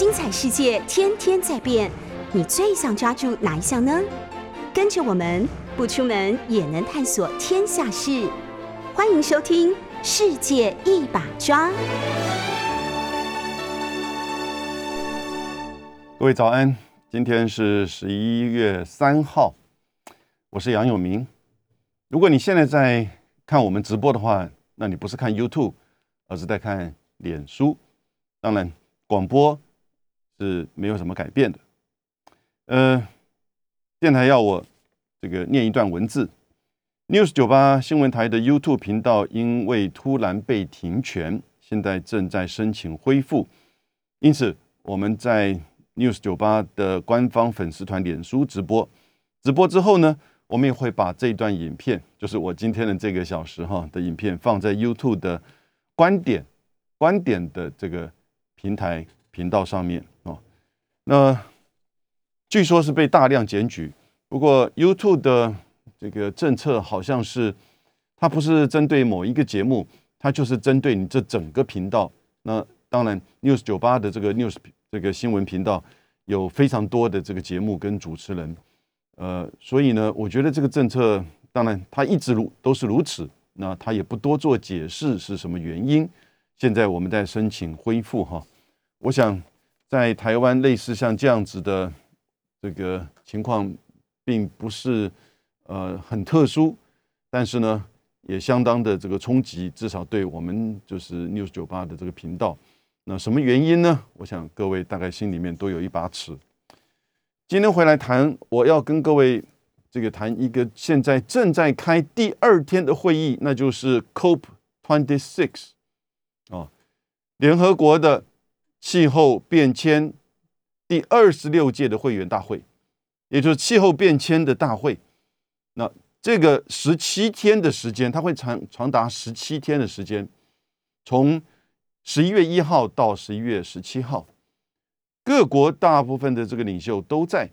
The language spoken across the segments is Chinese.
精彩世界天天在变，你最想抓住哪一项呢？跟着我们不出门也能探索天下事，欢迎收听《世界一把抓》。各位早安，今天是十一月三号，我是杨永明。如果你现在在看我们直播的话，那你不是看 YouTube，而是在看脸书。当然，广播是没有什么改变的。呃，电台要我这个念一段文字：News 九八新闻台的 YouTube 频道因为突然被停权，现在正在申请恢复。因此，我们在 News 九八的官方粉丝团脸书直播，直播之后呢？我们也会把这段影片，就是我今天的这个小时哈的影片，放在 YouTube 的观点观点的这个平台频道上面。那据说是被大量检举，不过 YouTube 的这个政策好像是，它不是针对某一个节目，它就是针对你这整个频道。那当然，News 九八的这个 News 这个新闻频道有非常多的这个节目跟主持人。呃，所以呢，我觉得这个政策，当然它一直如都是如此，那他也不多做解释是什么原因。现在我们在申请恢复哈，我想在台湾类似像这样子的这个情况，并不是呃很特殊，但是呢，也相当的这个冲击，至少对我们就是 News 九八的这个频道，那什么原因呢？我想各位大概心里面都有一把尺。今天回来谈，我要跟各位这个谈一个现在正在开第二天的会议，那就是 COP Twenty Six 啊，联合国的气候变迁第二十六届的会员大会，也就是气候变迁的大会。那这个十七天的时间，它会长长达十七天的时间，从十一月一号到十一月十七号。各国大部分的这个领袖都在，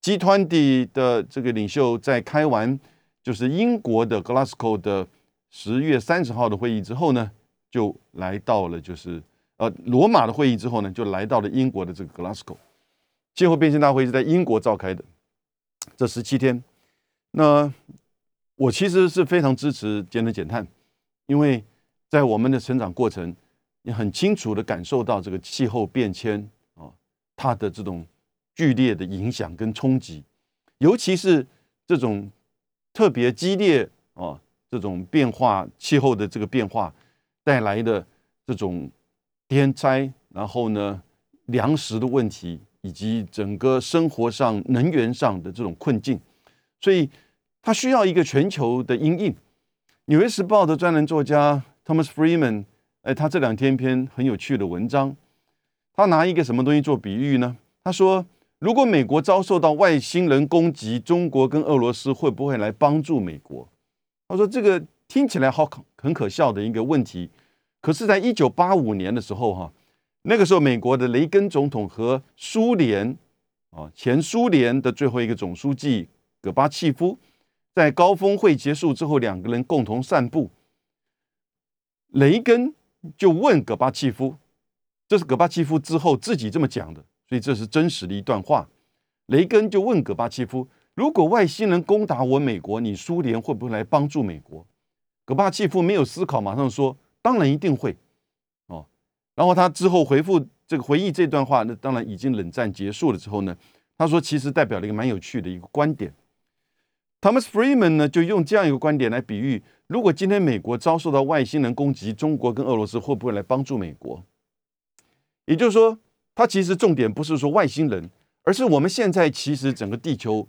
集团的的这个领袖在开完就是英国的 Glasgow 的十月三十号的会议之后呢，就来到了就是呃罗马的会议之后呢，就来到了英国的这个 Glasgow。气候变迁大会是在英国召开的，这十七天。那我其实是非常支持节能减碳，因为在我们的成长过程，你很清楚的感受到这个气候变迁啊。它的这种剧烈的影响跟冲击，尤其是这种特别激烈啊，这种变化气候的这个变化带来的这种天灾，然后呢粮食的问题，以及整个生活上能源上的这种困境，所以它需要一个全球的阴影。纽约时报的专栏作家 Thomas Freeman，哎，他这两天一篇很有趣的文章。他拿一个什么东西做比喻呢？他说：“如果美国遭受到外星人攻击，中国跟俄罗斯会不会来帮助美国？”他说：“这个听起来好很可笑的一个问题。可是，在一九八五年的时候，哈，那个时候美国的雷根总统和苏联啊前苏联的最后一个总书记戈巴契夫在高峰会结束之后，两个人共同散步。雷根就问戈巴契夫。”这是戈巴契夫之后自己这么讲的，所以这是真实的一段话。雷根就问戈巴契夫：“如果外星人攻打我美国，你苏联会不会来帮助美国？”戈巴契夫没有思考，马上说：“当然一定会。”哦，然后他之后回复这个回忆这段话，那当然已经冷战结束了之后呢，他说：“其实代表了一个蛮有趣的一个观点。” Thomas Freeman 呢就用这样一个观点来比喻：如果今天美国遭受到外星人攻击，中国跟俄罗斯会不会来帮助美国？也就是说，它其实重点不是说外星人，而是我们现在其实整个地球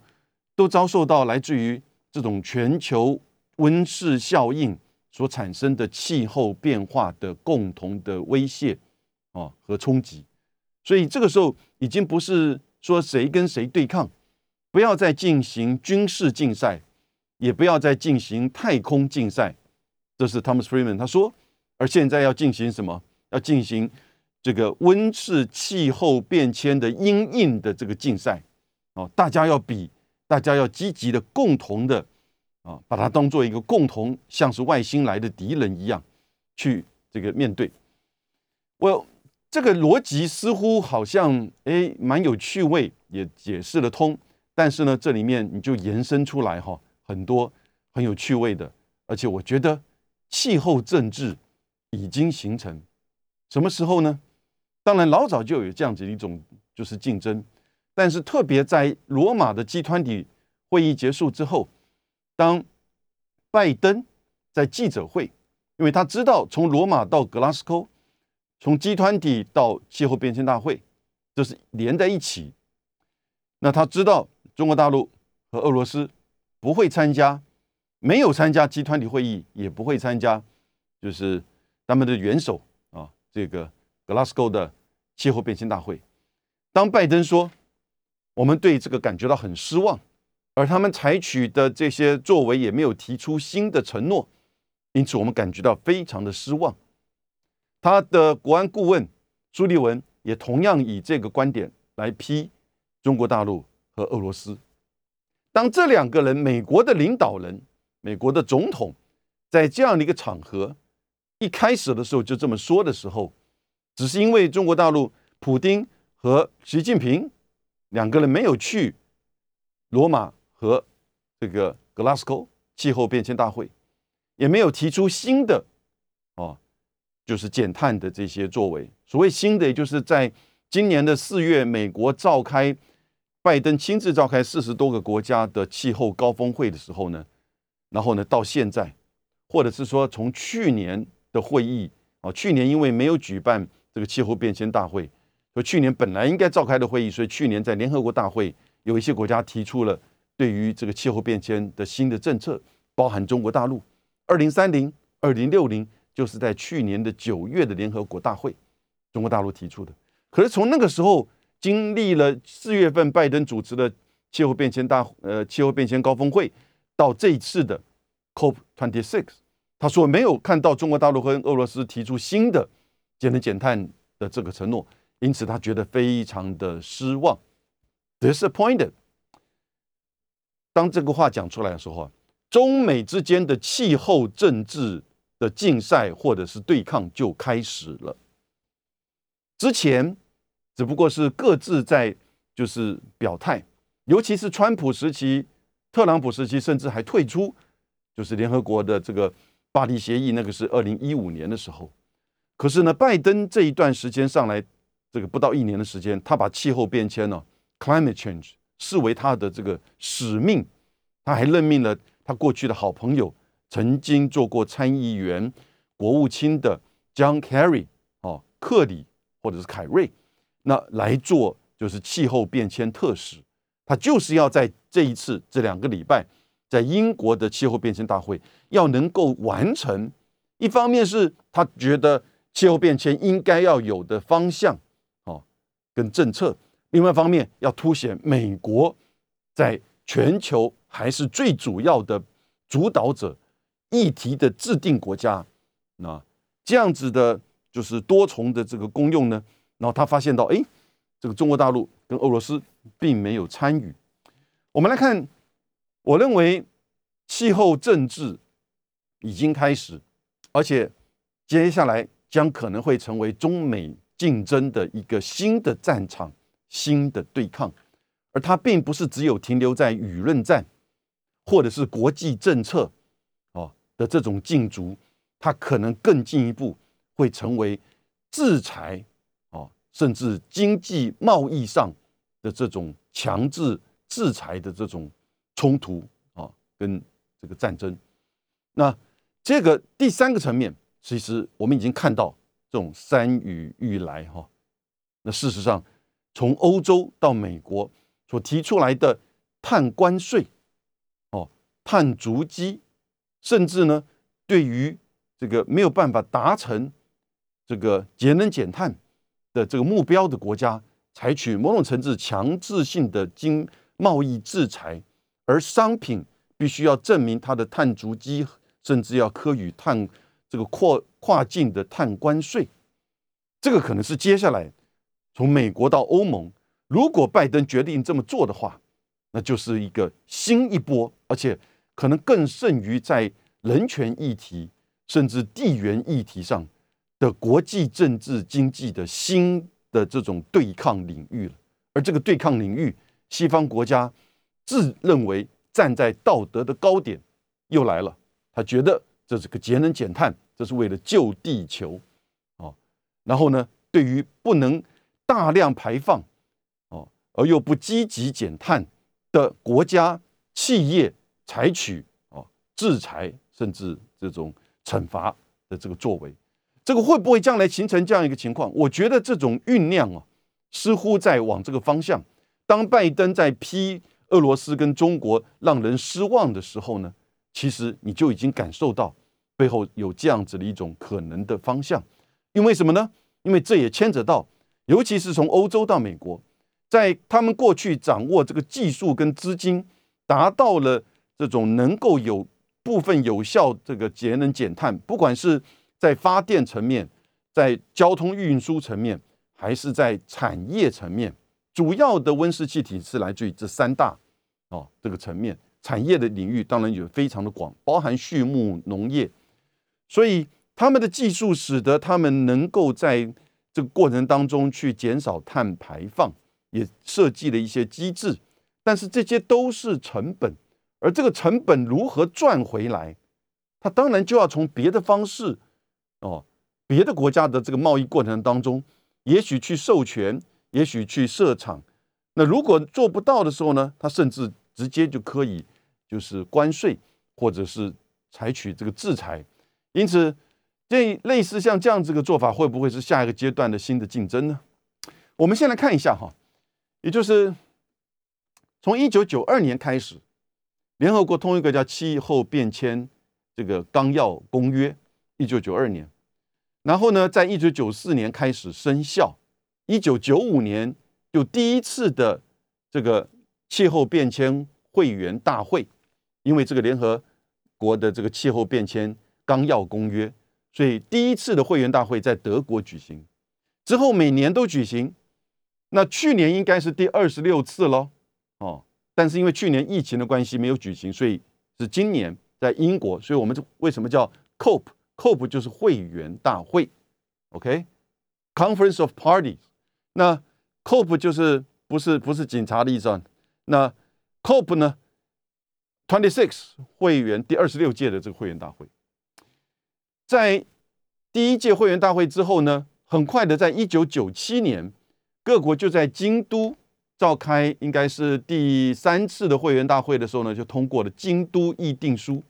都遭受到来自于这种全球温室效应所产生的气候变化的共同的威胁啊和冲击。所以这个时候已经不是说谁跟谁对抗，不要再进行军事竞赛，也不要再进行太空竞赛。这是 Thomas Freeman 他说，而现在要进行什么？要进行。这个温室气候变迁的阴影的这个竞赛，哦，大家要比，大家要积极的共同的啊，把它当做一个共同，像是外星来的敌人一样去这个面对。我这个逻辑似乎好像诶蛮有趣味，也解释得通。但是呢，这里面你就延伸出来哈很多很有趣味的，而且我觉得气候政治已经形成。什么时候呢？当然老早就有这样子一种就是竞争，但是特别在罗马的集团体会议结束之后，当拜登在记者会，因为他知道从罗马到格拉斯哥，从集团体到气候变迁大会，这是连在一起。那他知道中国大陆和俄罗斯不会参加，没有参加集团体会议，也不会参加，就是他们的元首啊，这个格拉斯哥的气候变迁大会。当拜登说我们对这个感觉到很失望。而他们采取的这些作为也没有提出新的承诺，因此我们感觉到非常的失望。他的国安顾问朱立文也同样以这个观点来批中国大陆和俄罗斯。当这两个人，美国的领导人、美国的总统，在这样的一个场合一开始的时候就这么说的时候，只是因为中国大陆普京和习近平两个人没有去罗马。和这个格拉斯哥气候变迁大会也没有提出新的哦，就是减碳的这些作为。所谓新的，也就是在今年的四月，美国召开拜登亲自召开四十多个国家的气候高峰会的时候呢，然后呢，到现在，或者是说从去年的会议啊，去年因为没有举办这个气候变迁大会，所以去年本来应该召开的会议，所以去年在联合国大会有一些国家提出了。对于这个气候变迁的新的政策，包含中国大陆，二零三零、二零六零，就是在去年的九月的联合国大会，中国大陆提出的。可是从那个时候，经历了四月份拜登主持的气候变迁大呃气候变迁高峰会，到这一次的 COP twenty six，他说没有看到中国大陆和俄罗斯提出新的节能减碳的这个承诺，因此他觉得非常的失望，disappointed。当这个话讲出来的时候啊，中美之间的气候政治的竞赛或者是对抗就开始了。之前只不过是各自在就是表态，尤其是川普时期、特朗普时期，甚至还退出，就是联合国的这个巴黎协议，那个是二零一五年的时候。可是呢，拜登这一段时间上来，这个不到一年的时间，他把气候变迁呢，climate change。视为他的这个使命，他还任命了他过去的好朋友，曾经做过参议员、国务卿的 John Kerry 哦，克里或者是凯瑞，那来做就是气候变迁特使。他就是要在这一次这两个礼拜，在英国的气候变迁大会，要能够完成。一方面是他觉得气候变迁应该要有的方向哦，跟政策。另外一方面，要凸显美国在全球还是最主要的主导者、议题的制定国家。那这样子的，就是多重的这个功用呢。然后他发现到，哎，这个中国大陆跟俄罗斯并没有参与。我们来看，我认为气候政治已经开始，而且接下来将可能会成为中美竞争的一个新的战场。新的对抗，而它并不是只有停留在舆论战，或者是国际政策哦的这种竞逐，它可能更进一步会成为制裁哦，甚至经济贸易上的这种强制制裁的这种冲突啊，跟这个战争。那这个第三个层面，其实我们已经看到这种山雨欲来哈。那事实上。从欧洲到美国所提出来的碳关税，哦，碳足迹，甚至呢，对于这个没有办法达成这个节能减碳的这个目标的国家，采取某种层次强制性的经贸易制裁，而商品必须要证明它的碳足迹，甚至要科予碳这个跨跨境的碳关税，这个可能是接下来。从美国到欧盟，如果拜登决定这么做的话，那就是一个新一波，而且可能更甚于在人权议题甚至地缘议题上的国际政治经济的新的这种对抗领域了。而这个对抗领域，西方国家自认为站在道德的高点又来了，他觉得这是个节能减碳，这是为了救地球，哦，然后呢，对于不能大量排放，哦，而又不积极减碳的国家企业，采取哦制裁甚至这种惩罚的这个作为，这个会不会将来形成这样一个情况？我觉得这种酝酿啊，似乎在往这个方向。当拜登在批俄罗斯跟中国让人失望的时候呢，其实你就已经感受到背后有这样子的一种可能的方向。因为什么呢？因为这也牵扯到，尤其是从欧洲到美国，在他们过去掌握这个技术跟资金，达到了这种能够有部分有效这个节能减碳，不管是在发电层面，在交通运输层面，还是在产业层面。主要的温室气体是来自于这三大哦这个层面，产业的领域当然也非常的广，包含畜牧农业，所以他们的技术使得他们能够在这个过程当中去减少碳排放，也设计了一些机制，但是这些都是成本，而这个成本如何赚回来，它当然就要从别的方式哦，别的国家的这个贸易过程当中，也许去授权。也许去设厂，那如果做不到的时候呢？他甚至直接就可以就是关税，或者是采取这个制裁。因此，这类似像这样子个做法，会不会是下一个阶段的新的竞争呢？我们先来看一下哈，也就是从一九九二年开始，联合国通一个叫《气候变迁这个纲要公约》，一九九二年，然后呢，在一九九四年开始生效。一九九五年就第一次的这个气候变迁会员大会，因为这个联合国的这个气候变迁纲要公约，所以第一次的会员大会在德国举行。之后每年都举行，那去年应该是第二十六次喽，哦，但是因为去年疫情的关系没有举行，所以是今年在英国。所以我们为什么叫 COP？COP 就是会员大会，OK？Conference of Parties。那 COP 就是不是不是警察的意思啊？那 COP 呢？Twenty Six 会员第二十六届的这个会员大会，在第一届会员大会之后呢，很快的，在一九九七年，各国就在京都召开，应该是第三次的会员大会的时候呢，就通过了京都议定书。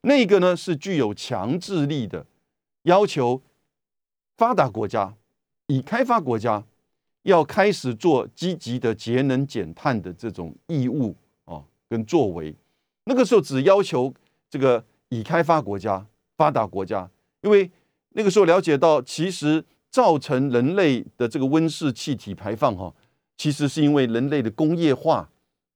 那个呢是具有强制力的，要求发达国家、已开发国家。要开始做积极的节能减碳的这种义务啊，跟作为，那个时候只要求这个已开发国家、发达国家，因为那个时候了解到，其实造成人类的这个温室气体排放哈，其实是因为人类的工业化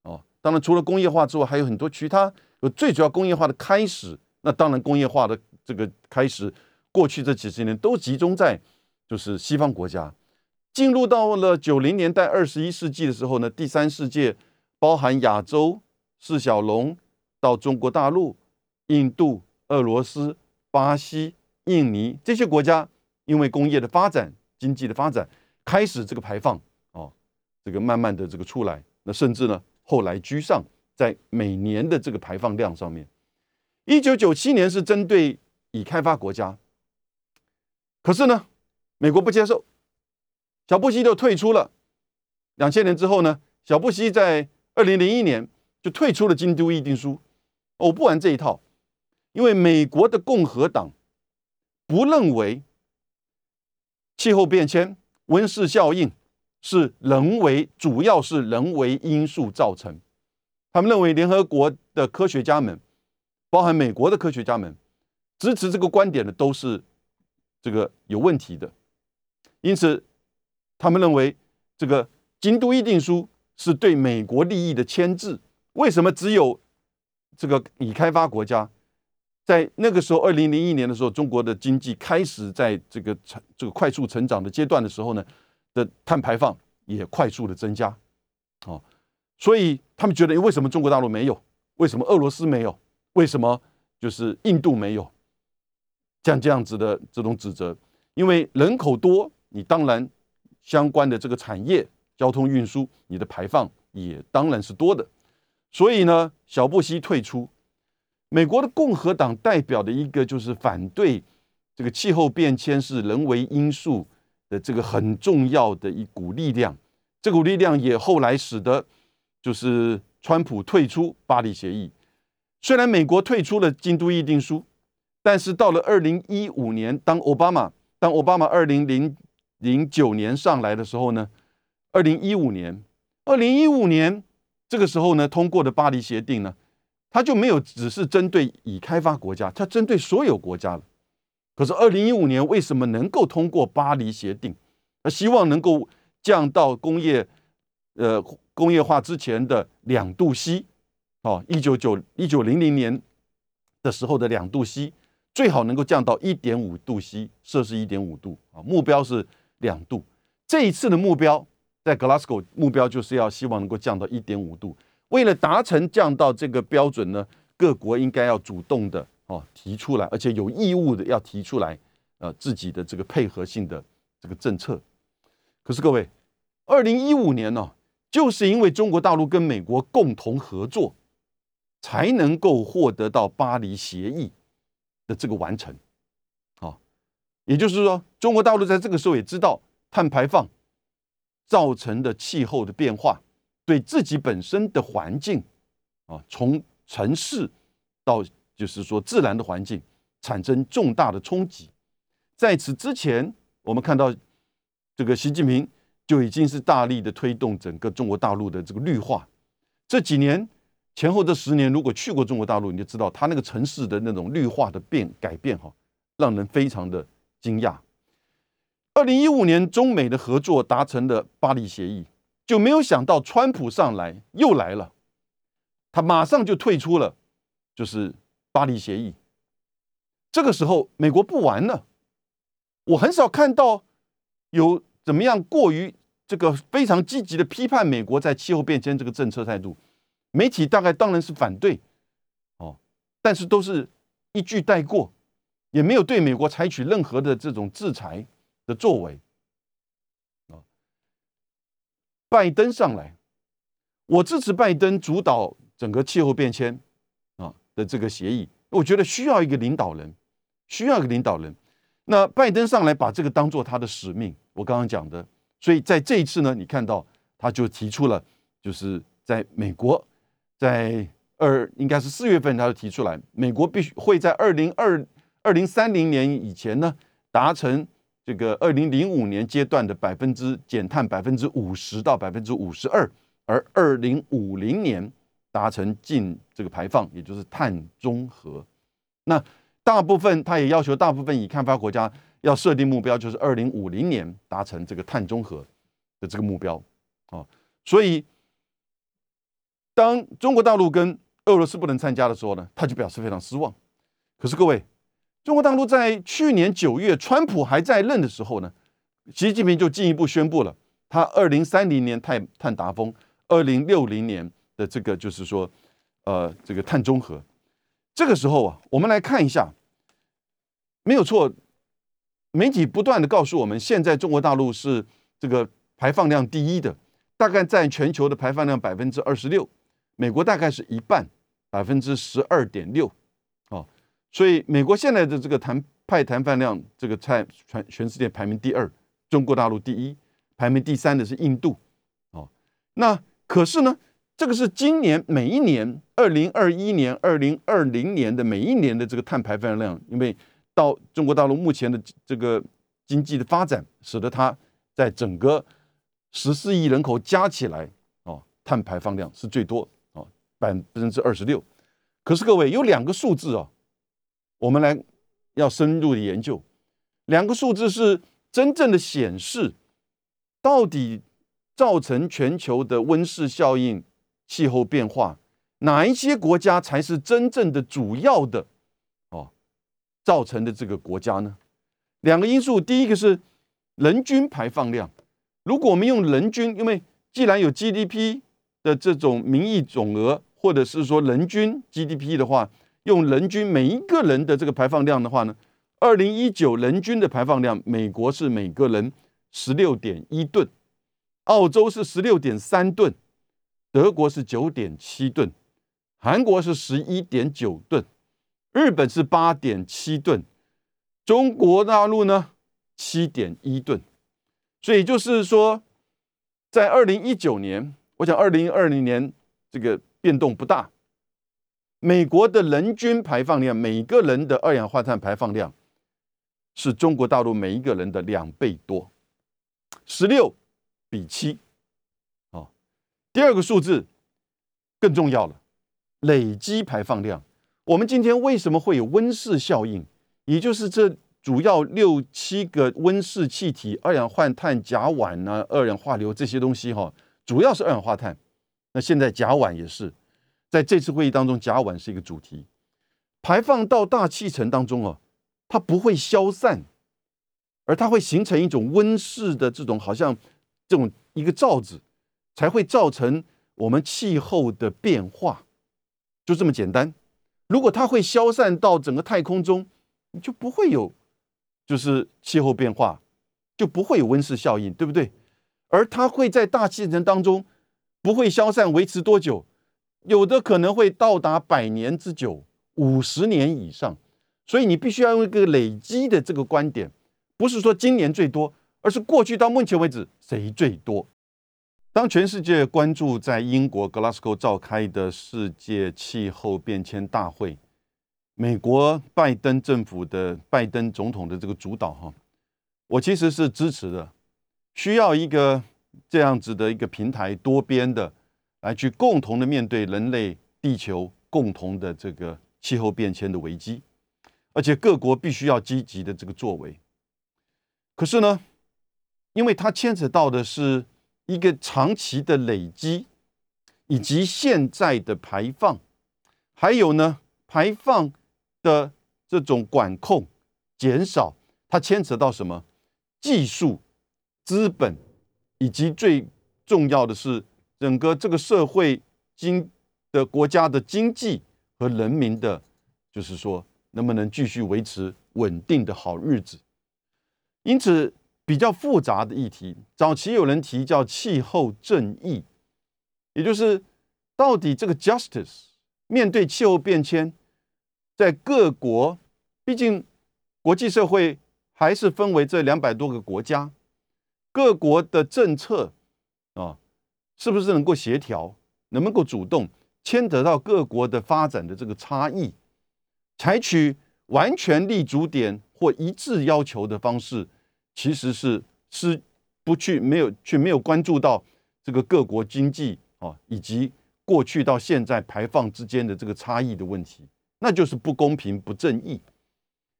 哦。当然，除了工业化之外，还有很多其他。有最主要工业化的开始，那当然工业化的这个开始，过去这几十年都集中在就是西方国家。进入到了九零年代、二十一世纪的时候呢，第三世界包含亚洲、四小龙到中国大陆、印度、俄罗斯、巴西、印尼这些国家，因为工业的发展、经济的发展，开始这个排放哦，这个慢慢的这个出来，那甚至呢后来居上，在每年的这个排放量上面。一九九七年是针对已开发国家，可是呢，美国不接受。小布希就退出了。两千年之后呢，小布希在二零零一年就退出了京都议定书。我不玩这一套，因为美国的共和党不认为气候变迁、温室效应是人为，主要是人为因素造成。他们认为联合国的科学家们，包含美国的科学家们，支持这个观点的都是这个有问题的。因此。他们认为这个京都议定书是对美国利益的牵制。为什么只有这个已开发国家在那个时候，二零零一年的时候，中国的经济开始在这个成这个快速成长的阶段的时候呢，的碳排放也快速的增加。哦，所以他们觉得，为什么中国大陆没有？为什么俄罗斯没有？为什么就是印度没有？像这样子的这种指责，因为人口多，你当然相关的这个产业、交通运输，你的排放也当然是多的。所以呢，小布希退出，美国的共和党代表的一个就是反对这个气候变迁是人为因素的这个很重要的一股力量。这股力量也后来使得就是川普退出巴黎协议。虽然美国退出了京都议定书，但是到了二零一五年，当奥巴马当奥巴马二零零零九年上来的时候呢，二零一五年，二零一五年。这个时候呢，通过的巴黎协定呢，它就没有只是针对已开发国家，它针对所有国家了。可是二零一五年为什么能够通过巴黎协定？他希望能够降到工业呃工业化之前的两度 C，哦，一九九一九零零年的时候的两度 C，最好能够降到一点五度 C，摄氏一点五度啊，目标是两度。这一次的目标。在 Glasgow 目标就是要希望能够降到一点五度。为了达成降到这个标准呢，各国应该要主动的哦提出来，而且有义务的要提出来，呃自己的这个配合性的这个政策。可是各位，二零一五年呢，就是因为中国大陆跟美国共同合作，才能够获得到巴黎协议的这个完成。好，也就是说，中国大陆在这个时候也知道碳排放。造成的气候的变化，对自己本身的环境啊，从城市到就是说自然的环境产生重大的冲击。在此之前，我们看到这个习近平就已经是大力的推动整个中国大陆的这个绿化。这几年前后这十年，如果去过中国大陆，你就知道他那个城市的那种绿化的变改变哈，让人非常的惊讶。二零一五年，中美的合作达成了巴黎协议，就没有想到川普上来又来了，他马上就退出了，就是巴黎协议。这个时候，美国不玩了。我很少看到有怎么样过于这个非常积极的批判美国在气候变迁这个政策态度。媒体大概当然是反对，哦，但是都是一句带过，也没有对美国采取任何的这种制裁。的作为啊，拜登上来，我支持拜登主导整个气候变迁啊的这个协议。我觉得需要一个领导人，需要一个领导人。那拜登上来把这个当做他的使命。我刚刚讲的，所以在这一次呢，你看到他就提出了，就是在美国，在二应该是四月份，他就提出来，美国必须会在二零二二零三零年以前呢达成。这个二零零五年阶段的百分之减碳百分之五十到百分之五十二，而二零五零年达成净这个排放，也就是碳中和。那大部分他也要求大部分已开发国家要设定目标，就是二零五零年达成这个碳中和的这个目标啊。所以，当中国大陆跟俄罗斯不能参加的时候呢，他就表示非常失望。可是各位。中国大陆在去年九月，川普还在任的时候呢，习近平就进一步宣布了，他二零三零年碳碳达峰，二零六零年的这个就是说，呃，这个碳中和。这个时候啊，我们来看一下，没有错，媒体不断的告诉我们，现在中国大陆是这个排放量第一的，大概占全球的排放量百分之二十六，美国大概是一半，百分之十二点六。所以，美国现在的这个碳排碳放量，这个在全全世界排名第二，中国大陆第一，排名第三的是印度。哦，那可是呢，这个是今年每一年，二零二一年、二零二零年的每一年的这个碳排放量，因为到中国大陆目前的这个经济的发展，使得它在整个十四亿人口加起来，哦，碳排放量是最多，哦，百分之二十六。可是各位有两个数字哦。我们来要深入的研究，两个数字是真正的显示，到底造成全球的温室效应、气候变化，哪一些国家才是真正的主要的哦造成的这个国家呢？两个因素，第一个是人均排放量。如果我们用人均，因为既然有 GDP 的这种名义总额，或者是说人均 GDP 的话。用人均每一个人的这个排放量的话呢，二零一九人均的排放量，美国是每个人十六点一吨，澳洲是十六点三吨，德国是九点七吨，韩国是十一点九吨，日本是八点七吨，中国大陆呢七点一吨。所以就是说，在二零一九年，我想二零二零年这个变动不大。美国的人均排放量，每个人的二氧化碳排放量是中国大陆每一个人的两倍多，十六比七。哦，第二个数字更重要了，累积排放量。我们今天为什么会有温室效应？也就是这主要六七个温室气体，二氧化碳、甲烷呢，二氧化硫这些东西哈，主要是二氧化碳。那现在甲烷也是。在这次会议当中，甲烷是一个主题，排放到大气层当中哦，它不会消散，而它会形成一种温室的这种好像这种一个罩子，才会造成我们气候的变化，就这么简单。如果它会消散到整个太空中，你就不会有就是气候变化，就不会有温室效应，对不对？而它会在大气层当中不会消散，维持多久？有的可能会到达百年之久，五十年以上，所以你必须要用一个累积的这个观点，不是说今年最多，而是过去到目前为止谁最多。当全世界关注在英国 Glasgow 召开的世界气候变迁大会，美国拜登政府的拜登总统的这个主导哈，我其实是支持的，需要一个这样子的一个平台，多边的。来去共同的面对人类地球共同的这个气候变迁的危机，而且各国必须要积极的这个作为。可是呢，因为它牵扯到的是一个长期的累积，以及现在的排放，还有呢排放的这种管控减少，它牵扯到什么技术、资本，以及最重要的是。整个这个社会经的国家的经济和人民的，就是说能不能继续维持稳定的好日子？因此比较复杂的议题，早期有人提叫气候正义，也就是到底这个 justice 面对气候变迁，在各国，毕竟国际社会还是分为这两百多个国家，各国的政策啊。是不是能够协调，能不能够主动牵扯到各国的发展的这个差异，采取完全立足点或一致要求的方式，其实是是不去没有去没有关注到这个各国经济啊以及过去到现在排放之间的这个差异的问题，那就是不公平不正义。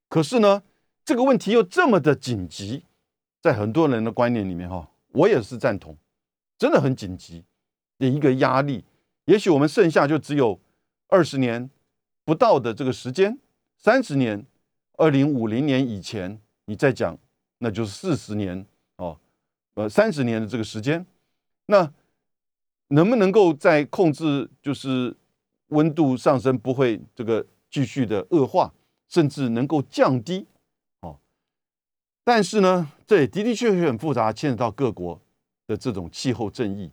可是呢，这个问题又这么的紧急，在很多人的观念里面哈，我也是赞同。真的很紧急的一个压力，也许我们剩下就只有二十年不到的这个时间，三十年，二零五零年以前你再讲，那就是四十年哦，呃，三十年的这个时间，那能不能够在控制就是温度上升不会这个继续的恶化，甚至能够降低哦？但是呢，这也的的确确很复杂，牵扯到各国。的这种气候正义，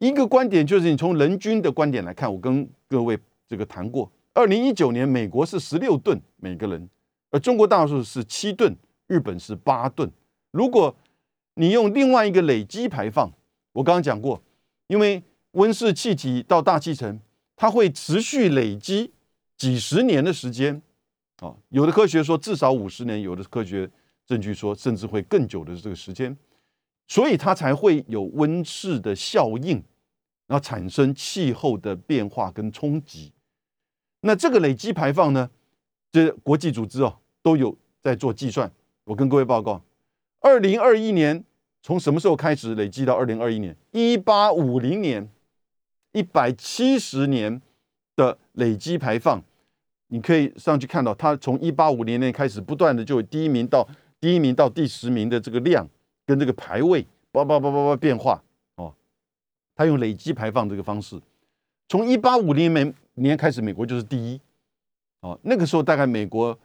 一个观点就是你从人均的观点来看，我跟各位这个谈过，二零一九年美国是十六吨每个人，而中国大陆是七吨，日本是八吨。如果你用另外一个累积排放，我刚刚讲过，因为温室气体到大气层，它会持续累积几十年的时间啊，有的科学说至少五十年，有的科学证据说甚至会更久的这个时间。所以它才会有温室的效应，然后产生气候的变化跟冲击。那这个累积排放呢？这国际组织哦都有在做计算。我跟各位报告，二零二一年从什么时候开始累积到二零二一年？一八五零年，一百七十年的累积排放，你可以上去看到，它从一八五零年开始不断的就有第一名到第一名到第十名的这个量。跟这个排位叭叭叭叭叭变化哦，他用累积排放这个方式，从一八五零年年开始，美国就是第一哦。那个时候大概美国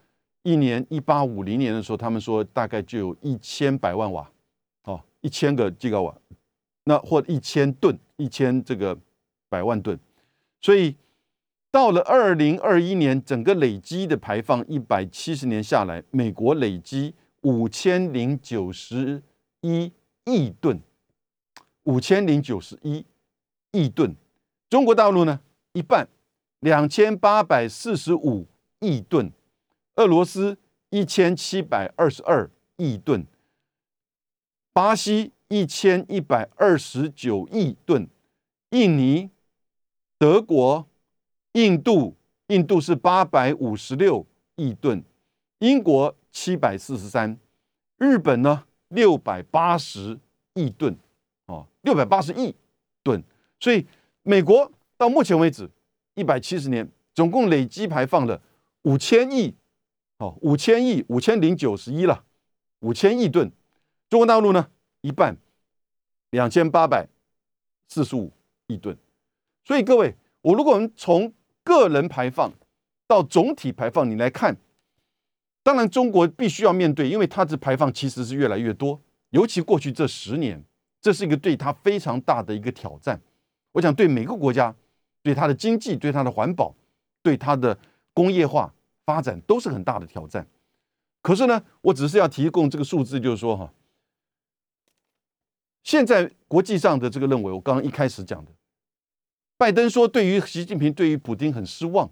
一年一八五零年的时候，他们说大概就有一千百万瓦，哦，一千个吉瓦，那或一千吨，一千这个百万吨，所以到了二零二一年，整个累积的排放一百七十年下来，美国累积五千零九十一亿吨，五千零九十一亿吨，中国大陆呢一半，两千八百四十五亿吨。俄罗斯一千七百二十二亿吨，巴西一千一百二十九亿吨，印尼、德国、印度，印度是八百五十六亿吨，英国七百四十三，日本呢六百八十亿吨，哦，六百八十亿吨，所以美国到目前为止一百七十年总共累积排放了五千亿。哦，五千亿，五千零九十一了，五千亿吨。中国大陆呢，一半，两千八百四十五亿吨。所以各位，我如果我们从个人排放到总体排放，你来看，当然中国必须要面对，因为它的排放其实是越来越多，尤其过去这十年，这是一个对它非常大的一个挑战。我想对每个国家，对它的经济，对它的环保，对它的工业化。发展都是很大的挑战，可是呢，我只是要提供这个数字，就是说哈，现在国际上的这个认为，我刚刚一开始讲的，拜登说对于习近平、对于普京很失望，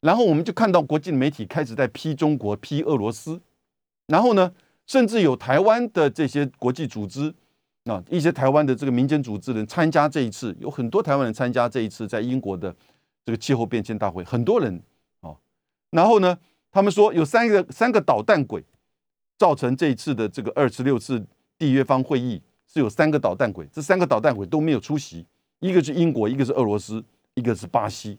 然后我们就看到国际媒体开始在批中国、批俄罗斯，然后呢，甚至有台湾的这些国际组织啊，一些台湾的这个民间组织人参加这一次，有很多台湾人参加这一次在英国的这个气候变迁大会，很多人啊。然后呢，他们说有三个三个导弹鬼造成这一次的这个二十六次缔约方会议是有三个导弹鬼，这三个导弹鬼都没有出席，一个是英国，一个是俄罗斯，一个是巴西。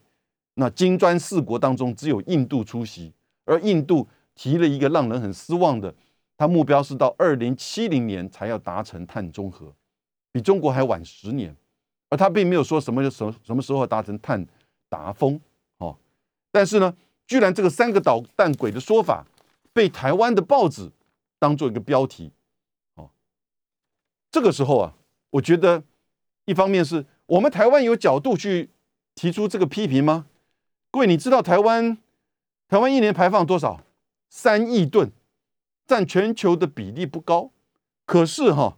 那金砖四国当中只有印度出席，而印度提了一个让人很失望的，他目标是到二零七零年才要达成碳中和，比中国还晚十年，而他并没有说什么什什么时候达成碳达峰哦，但是呢。居然这个三个捣蛋鬼的说法被台湾的报纸当做一个标题，哦，这个时候啊，我觉得一方面是我们台湾有角度去提出这个批评吗？各位，你知道台湾台湾一年排放多少？三亿吨，占全球的比例不高，可是哈，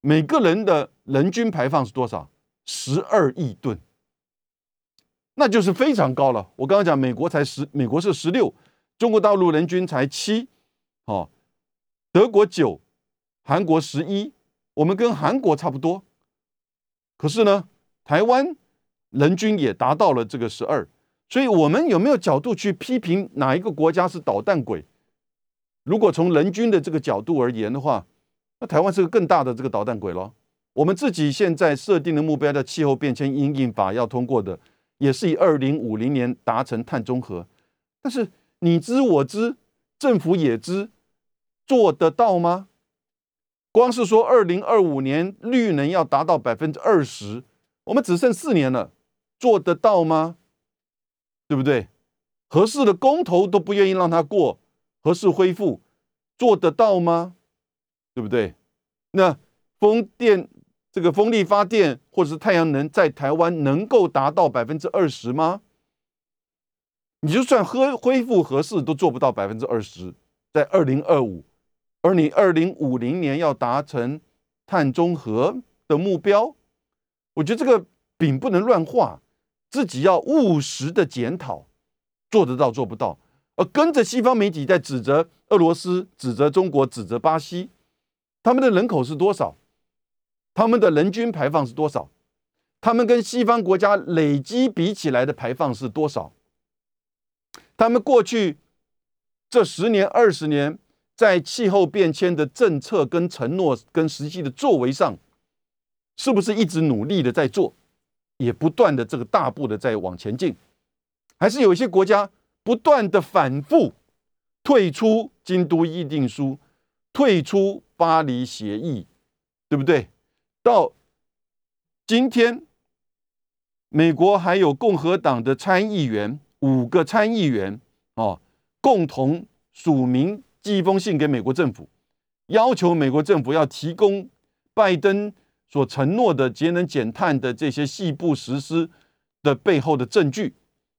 每个人的人均排放是多少？十二亿吨。那就是非常高了。我刚刚讲，美国才十，美国是十六，中国大陆人均才七，哦，德国九，韩国十一，我们跟韩国差不多。可是呢，台湾人均也达到了这个十二，所以我们有没有角度去批评哪一个国家是导弹鬼？如果从人均的这个角度而言的话，那台湾是个更大的这个导弹鬼咯。我们自己现在设定的目标的气候变迁因应法要通过的。也是以二零五零年达成碳中和，但是你知我知，政府也知，做得到吗？光是说二零二五年绿能要达到百分之二十，我们只剩四年了，做得到吗？对不对？合适的公投都不愿意让它过，合适恢复做得到吗？对不对？那风电。这个风力发电或者是太阳能在台湾能够达到百分之二十吗？你就算恢恢复合适都做不到百分之二十，在二零二五，而你二零五零年要达成碳中和的目标，我觉得这个饼不能乱画，自己要务实的检讨，做得到做不到，而跟着西方媒体在指责俄罗斯、指责中国、指责巴西，他们的人口是多少？他们的人均排放是多少？他们跟西方国家累积比起来的排放是多少？他们过去这十年、二十年在气候变迁的政策、跟承诺、跟实际的作为上，是不是一直努力的在做，也不断的这个大步的在往前进？还是有一些国家不断的反复退出京都议定书、退出巴黎协议，对不对？到今天，美国还有共和党的参议员五个参议员哦，共同署名寄一封信给美国政府，要求美国政府要提供拜登所承诺的节能减碳的这些细部实施的背后的证据。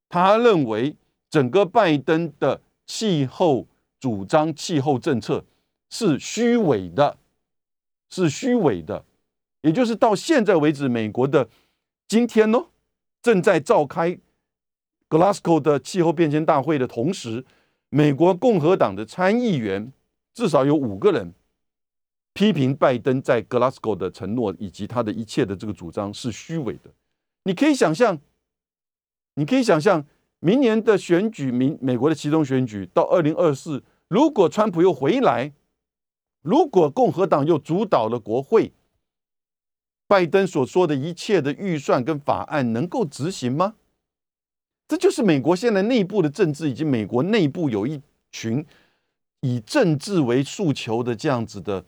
他认为整个拜登的气候主张、气候政策是虚伪的，是虚伪的。也就是到现在为止，美国的今天呢，正在召开 Glasgow 的气候变迁大会的同时，美国共和党的参议员至少有五个人批评拜登在 Glasgow 的承诺以及他的一切的这个主张是虚伪的。你可以想象，你可以想象，明年的选举，民美国的其中选举到二零二四，如果川普又回来，如果共和党又主导了国会。拜登所说的一切的预算跟法案能够执行吗？这就是美国现在内部的政治，以及美国内部有一群以政治为诉求的这样子的，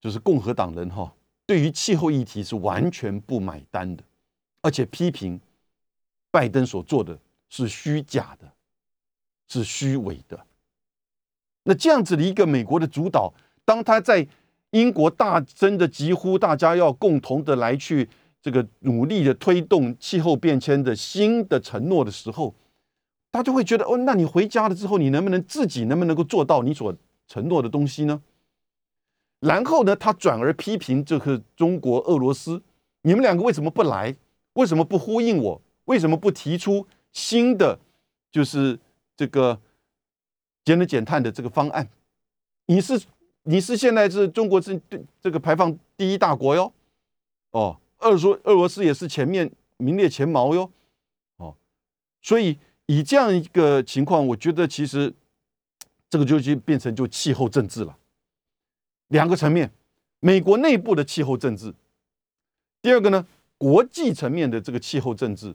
就是共和党人哈，对于气候议题是完全不买单的，而且批评拜登所做的是虚假的，是虚伪的。那这样子的一个美国的主导，当他在。英国大声的疾呼，大家要共同的来去这个努力的推动气候变迁的新的承诺的时候，他就会觉得哦，那你回家了之后，你能不能自己能不能够做到你所承诺的东西呢？然后呢，他转而批评这个中国、俄罗斯，你们两个为什么不来？为什么不呼应我？为什么不提出新的就是这个节能减碳的这个方案？你是？你是现在是中国是这个排放第一大国哟，哦，俄说俄罗斯也是前面名列前茅哟，哦，所以以这样一个情况，我觉得其实这个就就变成就气候政治了，两个层面，美国内部的气候政治，第二个呢，国际层面的这个气候政治，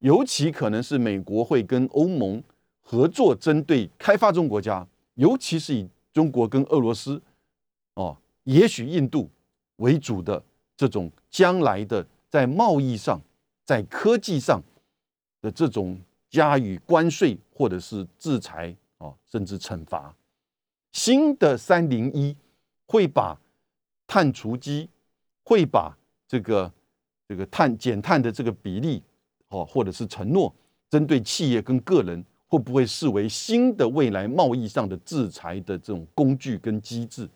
尤其可能是美国会跟欧盟合作，针对开发中国家，尤其是以。中国跟俄罗斯，哦，也许印度为主的这种将来的在贸易上、在科技上的这种加以关税或者是制裁，哦，甚至惩罚，新的三零一会把碳足迹，会把这个这个碳减碳的这个比例，哦，或者是承诺，针对企业跟个人。会不会视为新的未来贸易上的制裁的这种工具跟机制？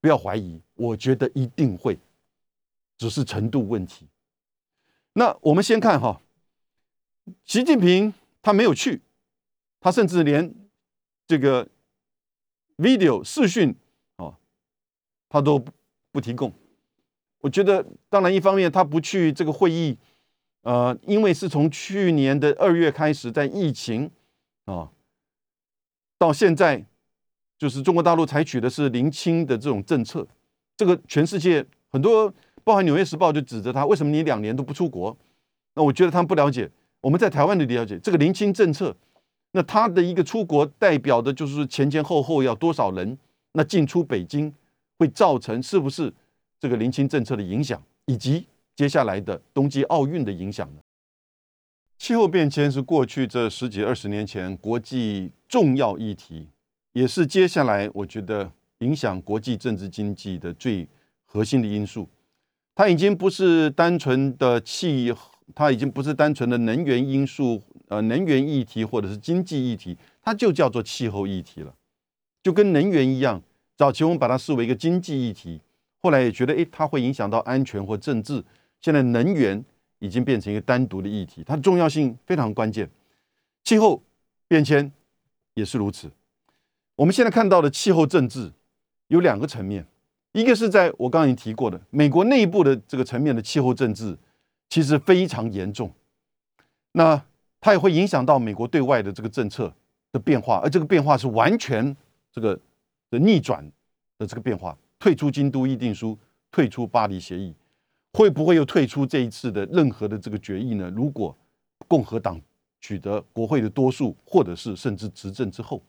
不要怀疑，我觉得一定会，只是程度问题。那我们先看哈，习近平他没有去，他甚至连这个 video 视讯，他都不提供。我觉得，当然一方面他不去这个会议。呃，因为是从去年的二月开始，在疫情啊，到现在，就是中国大陆采取的是零清的这种政策。这个全世界很多，包含《纽约时报》就指责他，为什么你两年都不出国？那我觉得他们不了解，我们在台湾的了解这个零清政策。那他的一个出国代表的就是前前后后要多少人？那进出北京会造成是不是这个零清政策的影响，以及？接下来的冬季奥运的影响呢？气候变迁是过去这十几二十年前国际重要议题，也是接下来我觉得影响国际政治经济的最核心的因素。它已经不是单纯的气，它已经不是单纯的能源因素，呃，能源议题或者是经济议题，它就叫做气候议题了。就跟能源一样，早期我们把它视为一个经济议题，后来也觉得，诶，它会影响到安全或政治。现在能源已经变成一个单独的议题，它的重要性非常关键。气候变迁也是如此。我们现在看到的气候政治有两个层面，一个是在我刚刚已经提过的美国内部的这个层面的气候政治，其实非常严重。那它也会影响到美国对外的这个政策的变化，而这个变化是完全这个的逆转的这个变化，退出京都议定书，退出巴黎协议。会不会又退出这一次的任何的这个决议呢？如果共和党取得国会的多数，或者是甚至执政之后，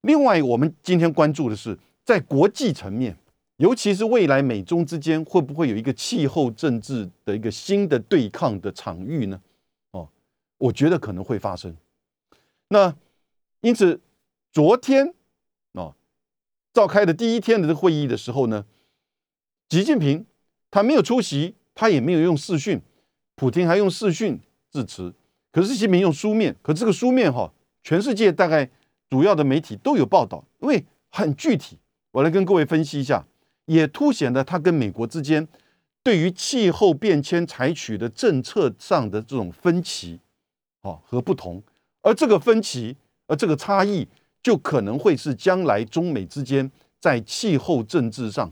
另外我们今天关注的是在国际层面，尤其是未来美中之间会不会有一个气候政治的一个新的对抗的场域呢？哦，我觉得可能会发生。那因此，昨天召开的第一天的会议的时候呢，习近平他没有出席，他也没有用视讯，普京还用视讯致辞。可是习近平用书面，可这个书面哈，全世界大概主要的媒体都有报道，因为很具体。我来跟各位分析一下，也凸显了他跟美国之间对于气候变迁采取的政策上的这种分歧，哦和不同。而这个分歧，而这个差异，就可能会是将来中美之间在气候政治上，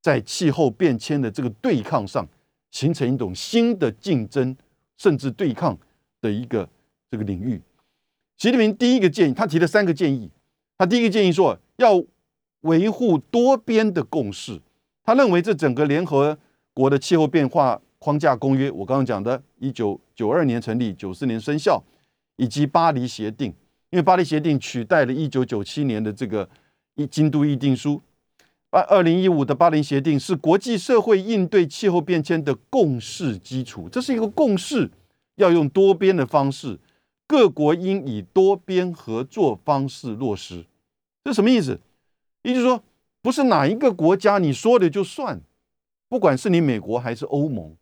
在气候变迁的这个对抗上，形成一种新的竞争，甚至对抗的一个这个领域。习近平第一个建议，他提了三个建议。他第一个建议说，要维护多边的共识。他认为这整个联合国的气候变化框架公约，我刚刚讲的，一九九二年成立，九四年生效。以及巴黎协定，因为巴黎协定取代了一九九七年的这个一京都议定书，二二零一五的巴黎协定是国际社会应对气候变迁的共识基础，这是一个共识，要用多边的方式，各国应以多边合作方式落实。这什么意思？也就是说，不是哪一个国家你说的就算，不管是你美国还是欧盟。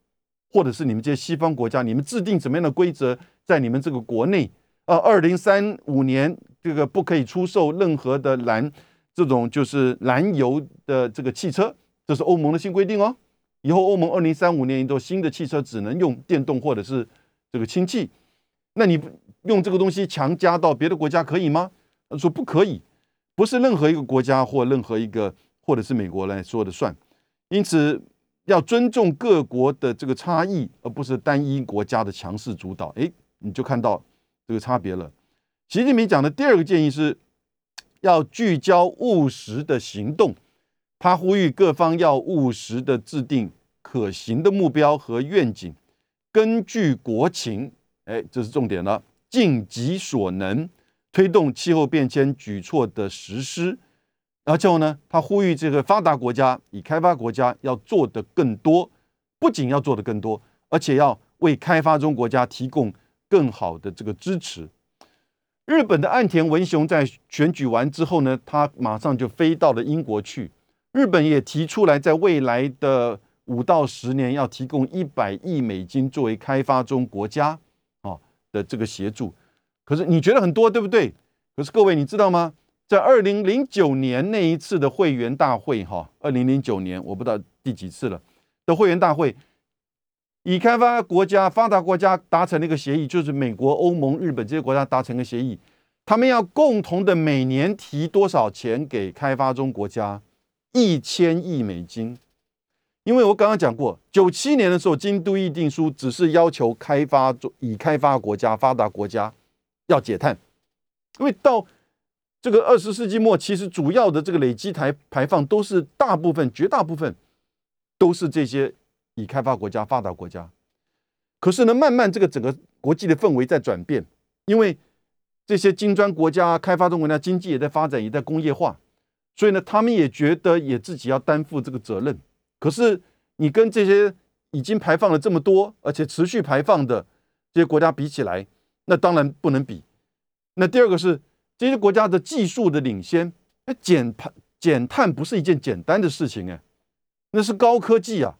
或者是你们这些西方国家，你们制定怎么样的规则，在你们这个国内，呃，二零三五年这个不可以出售任何的燃这种就是燃油的这个汽车，这是欧盟的新规定哦。以后欧盟二零三五年以后新的汽车只能用电动或者是这个氢气，那你用这个东西强加到别的国家可以吗？说不可以，不是任何一个国家或任何一个或者是美国来说的算，因此。要尊重各国的这个差异，而不是单一国家的强势主导。哎，你就看到这个差别了。习近平讲的第二个建议是要聚焦务实的行动，他呼吁各方要务实的制定可行的目标和愿景，根据国情，哎，这是重点了，尽己所能推动气候变迁举措的实施。而且呢，他呼吁这个发达国家、以开发国家要做的更多，不仅要做的更多，而且要为开发中国家提供更好的这个支持。日本的岸田文雄在选举完之后呢，他马上就飞到了英国去。日本也提出来，在未来的五到十年要提供一百亿美金作为开发中国家啊的这个协助。可是你觉得很多，对不对？可是各位，你知道吗？在二零零九年那一次的会员大会，哈，二零零九年我不知道第几次了的会员大会，已开发国家、发达国家达成了一个协议，就是美国、欧盟、日本这些国家达成个协议，他们要共同的每年提多少钱给开发中国家？一千亿美金。因为我刚刚讲过，九七年的时候，京都议定书只是要求开发中已开发国家、发达国家要减碳，因为到这个二十世纪末，其实主要的这个累积台排放都是大部分、绝大部分都是这些已开发国家、发达国家。可是呢，慢慢这个整个国际的氛围在转变，因为这些金砖国家、开发中国家经济也在发展，也在工业化，所以呢，他们也觉得也自己要担负这个责任。可是你跟这些已经排放了这么多，而且持续排放的这些国家比起来，那当然不能比。那第二个是。这些国家的技术的领先，那减排减碳不是一件简单的事情哎，那是高科技啊，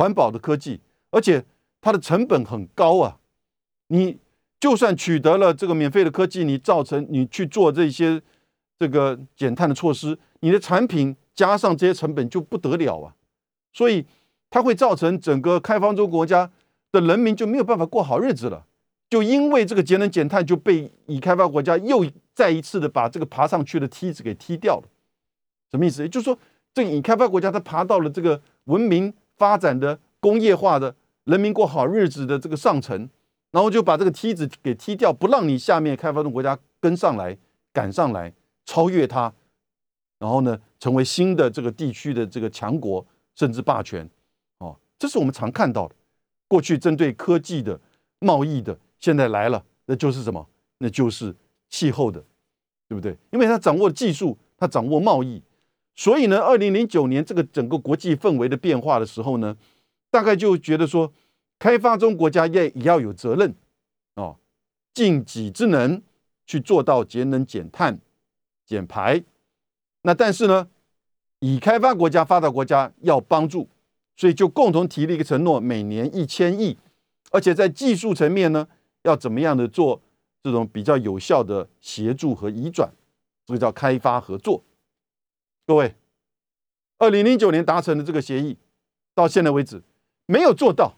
环保的科技，而且它的成本很高啊。你就算取得了这个免费的科技，你造成你去做这些这个减碳的措施，你的产品加上这些成本就不得了啊。所以它会造成整个开发中国家的人民就没有办法过好日子了。就因为这个节能减碳，就被已开发国家又再一次的把这个爬上去的梯子给踢掉了。什么意思？也就是说，这个已开发国家它爬到了这个文明发展的工业化的人民过好日子的这个上层，然后就把这个梯子给踢掉，不让你下面开发中国家跟上来、赶上来、超越它，然后呢，成为新的这个地区的这个强国甚至霸权。哦，这是我们常看到的。过去针对科技的、贸易的。现在来了，那就是什么？那就是气候的，对不对？因为他掌握技术，他掌握贸易，所以呢，二零零九年这个整个国际氛围的变化的时候呢，大概就觉得说，开发中国家也也要有责任哦，尽己之能去做到节能减碳，减排。那但是呢，已开发国家、发达国家要帮助，所以就共同提了一个承诺，每年一千亿，而且在技术层面呢，要怎么样的做这种比较有效的协助和移转，这个叫开发合作。各位，二零零九年达成的这个协议，到现在为止没有做到，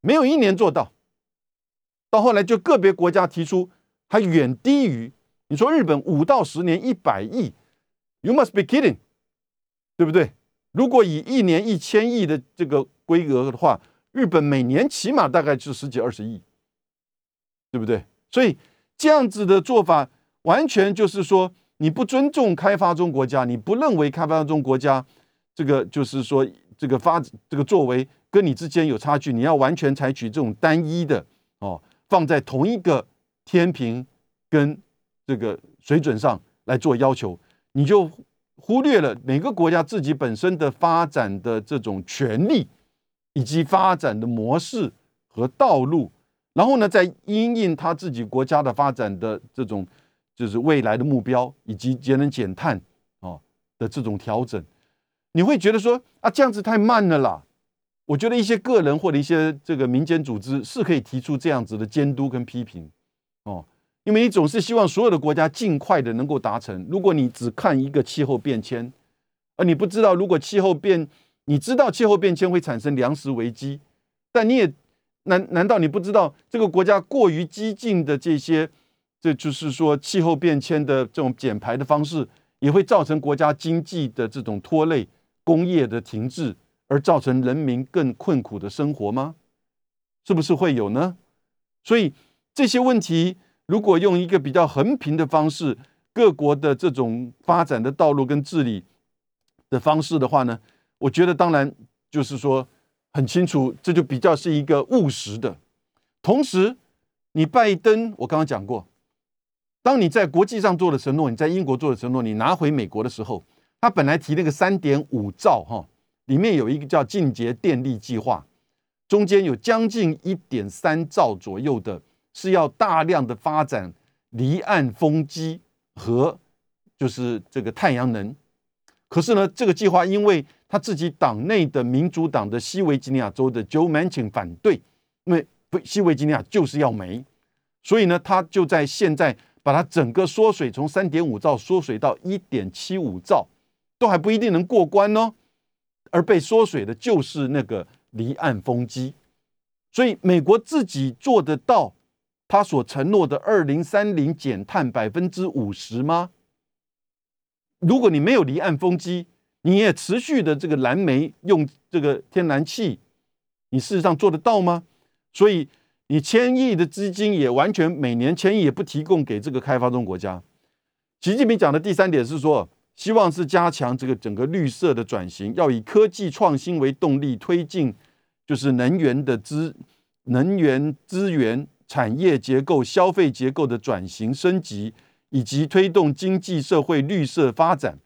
没有一年做到。到后来就个别国家提出，还远低于你说日本五到十年一百亿，You must be kidding，对不对？如果以一年一千亿的这个规格的话，日本每年起码大概是十几二十亿，对不对？所以这样子的做法，完全就是说你不尊重开发中国家，你不认为开发中国家这个就是说这个发这个作为跟你之间有差距，你要完全采取这种单一的哦。放在同一个天平跟这个水准上来做要求，你就忽略了每个国家自己本身的发展的这种权利以及发展的模式和道路，然后呢，再因应他自己国家的发展的这种就是未来的目标以及节能减碳啊的这种调整，你会觉得说啊，这样子太慢了啦。我觉得一些个人或者一些这个民间组织是可以提出这样子的监督跟批评，哦，因为你总是希望所有的国家尽快的能够达成。如果你只看一个气候变迁，而你不知道如果气候变，你知道气候变迁会产生粮食危机，但你也难难道你不知道这个国家过于激进的这些，这就是说气候变迁的这种减排的方式，也会造成国家经济的这种拖累，工业的停滞。而造成人民更困苦的生活吗？是不是会有呢？所以这些问题，如果用一个比较横平的方式，各国的这种发展的道路跟治理的方式的话呢，我觉得当然就是说很清楚，这就比较是一个务实的。同时，你拜登，我刚刚讲过，当你在国际上做的承诺，你在英国做的承诺，你拿回美国的时候，他本来提那个三点五兆哈。里面有一个叫进阶电力计划，中间有将近一点三兆左右的，是要大量的发展离岸风机和就是这个太阳能。可是呢，这个计划因为他自己党内的民主党的西维吉尼亚州的 Joe Manchin 反对，因为不西维吉尼亚就是要煤，所以呢，他就在现在把它整个缩水，从三点五兆缩水到一点七五兆，都还不一定能过关呢。而被缩水的就是那个离岸风机，所以美国自己做得到他所承诺的二零三零减碳百分之五十吗？如果你没有离岸风机，你也持续的这个燃煤用这个天然气，你事实上做得到吗？所以你千亿的资金也完全每年千亿也不提供给这个开发中国家。习近平讲的第三点是说。希望是加强这个整个绿色的转型，要以科技创新为动力，推进就是能源的资能源资源产业结构、消费结构的转型升级，以及推动经济社会绿色发展。